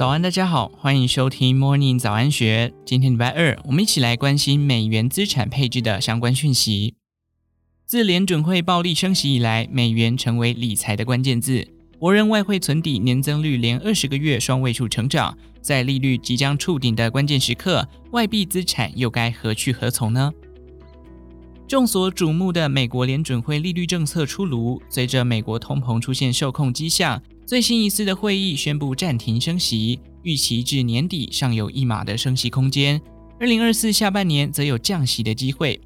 早安，大家好，欢迎收听 Morning 早安学。今天礼拜二，我们一起来关心美元资产配置的相关讯息。自联准会暴力升息以来，美元成为理财的关键字。国人外汇存底年增率连二十个月双位数成长，在利率即将触顶的关键时刻，外币资产又该何去何从呢？众所瞩目的美国联准会利率政策出炉，随着美国通膨出现受控迹象。最新一次的会议宣布暂停升息，预期至年底尚有一码的升息空间。二零二四下半年则有降息的机会。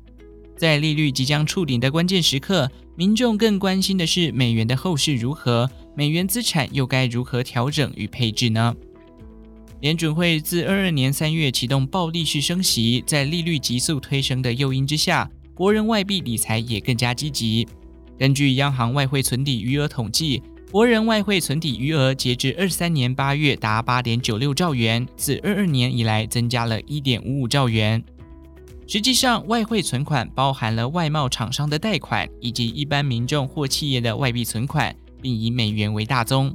在利率即将触顶的关键时刻，民众更关心的是美元的后市如何，美元资产又该如何调整与配置呢？联准会自二二年三月启动暴力式升息，在利率急速推升的诱因之下，国人外币理财也更加积极。根据央行外汇存底余额统计。国人外汇存底余额截至二三年八月达八点九六兆元，自二二年以来增加了一点五五兆元。实际上，外汇存款包含了外贸厂商的贷款以及一般民众或企业的外币存款，并以美元为大宗。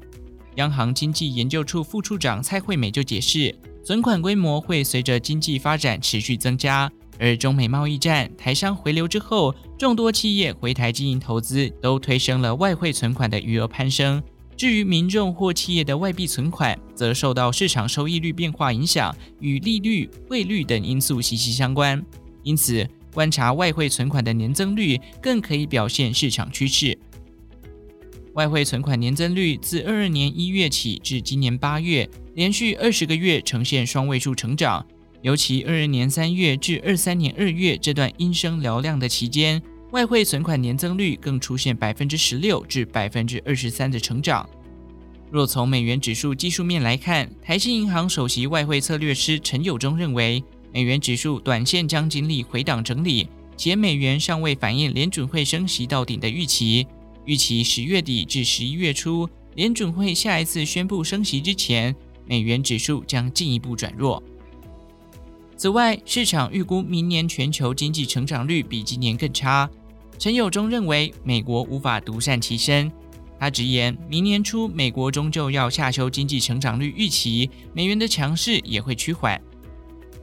央行经济研究处副处长蔡惠美就解释，存款规模会随着经济发展持续增加。而中美贸易战、台商回流之后，众多企业回台经营投资，都推升了外汇存款的余额攀升。至于民众或企业的外币存款，则受到市场收益率变化影响，与利率、汇率等因素息息相关。因此，观察外汇存款的年增率，更可以表现市场趋势。外汇存款年增率自二二年一月起至今年八月，连续二十个月呈现双位数成长。尤其二二年三月至二三年二月这段阴声嘹亮的期间，外汇存款年增率更出现百分之十六至百分之二十三的成长。若从美元指数技术面来看，台新银行首席外汇策略师陈友忠认为，美元指数短线将经历回档整理，且美元尚未反映联准会升息到顶的预期。预期十月底至十一月初，联准会下一次宣布升息之前，美元指数将进一步转弱。此外，市场预估明年全球经济成长率比今年更差。陈友忠认为，美国无法独善其身。他直言，明年初美国终究要下修经济成长率预期，美元的强势也会趋缓。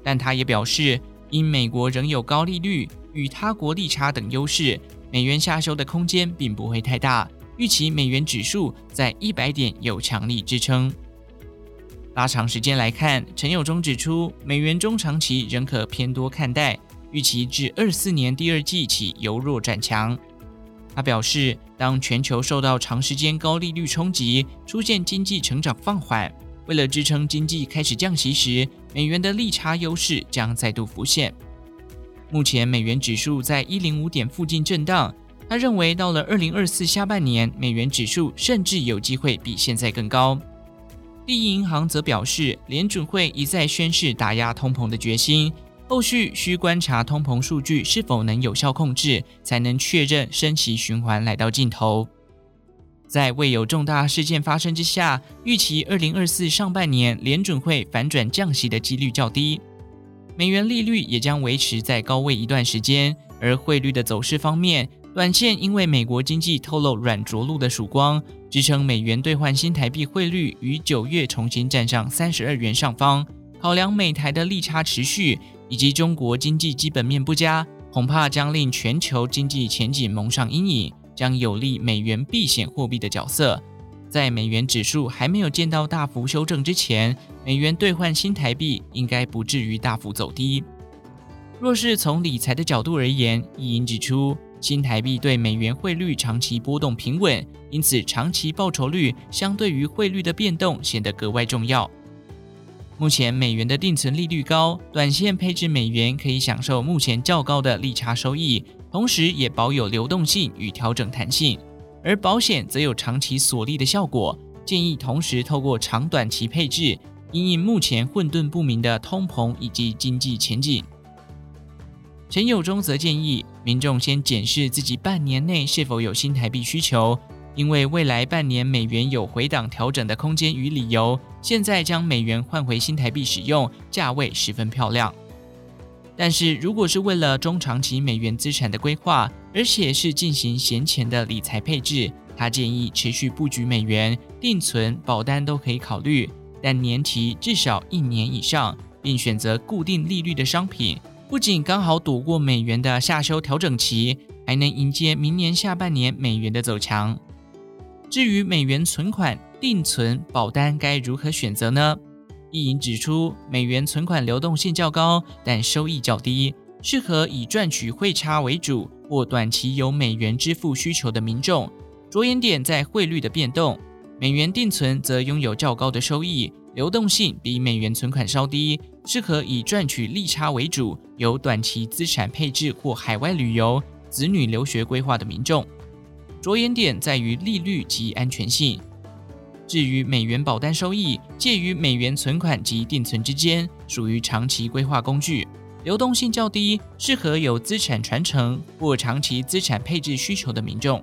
但他也表示，因美国仍有高利率与他国利差等优势，美元下修的空间并不会太大。预期美元指数在一百点有强力支撑。拉长时间来看，陈友忠指出，美元中长期仍可偏多看待，预期至二四年第二季起由弱转强。他表示，当全球受到长时间高利率冲击，出现经济成长放缓，为了支撑经济开始降息时，美元的利差优势将再度浮现。目前美元指数在一零五点附近震荡，他认为到了二零二四下半年，美元指数甚至有机会比现在更高。第一银行则表示，联准会一再宣示打压通膨的决心，后续需观察通膨数据是否能有效控制，才能确认升息循环来到尽头。在未有重大事件发生之下，预期二零二四上半年联准会反转降息的几率较低，美元利率也将维持在高位一段时间。而汇率的走势方面，短线因为美国经济透露软着陆的曙光。支撑美元兑换新台币汇率于九月重新站上三十二元上方。考量美台的利差持续，以及中国经济基本面不佳，恐怕将令全球经济前景蒙上阴影，将有利美元避险货币的角色。在美元指数还没有见到大幅修正之前，美元兑换新台币应该不至于大幅走低。若是从理财的角度而言，一银指出。新台币对美元汇率长期波动平稳，因此长期报酬率相对于汇率的变动显得格外重要。目前美元的定存利率高，短线配置美元可以享受目前较高的利差收益，同时也保有流动性与调整弹性。而保险则有长期锁利的效果，建议同时透过长短期配置，因应目前混沌不明的通膨以及经济前景。陈友忠则建议民众先检视自己半年内是否有新台币需求，因为未来半年美元有回档调整的空间与理由。现在将美元换回新台币使用，价位十分漂亮。但是如果是为了中长期美元资产的规划，而且是进行闲钱的理财配置，他建议持续布局美元、定存、保单都可以考虑。但年期至少一年以上，并选择固定利率的商品，不仅刚好躲过美元的下修调整期，还能迎接明年下半年美元的走强。至于美元存款、定存、保单该如何选择呢？一银指出，美元存款流动性较高，但收益较低，适合以赚取汇差为主或短期有美元支付需求的民众。着眼点在汇率的变动，美元定存则拥有较高的收益，流动性比美元存款稍低，适合以赚取利差为主，有短期资产配置或海外旅游、子女留学规划的民众。着眼点在于利率及安全性。至于美元保单收益，介于美元存款及定存之间，属于长期规划工具，流动性较低，适合有资产传承或长期资产配置需求的民众。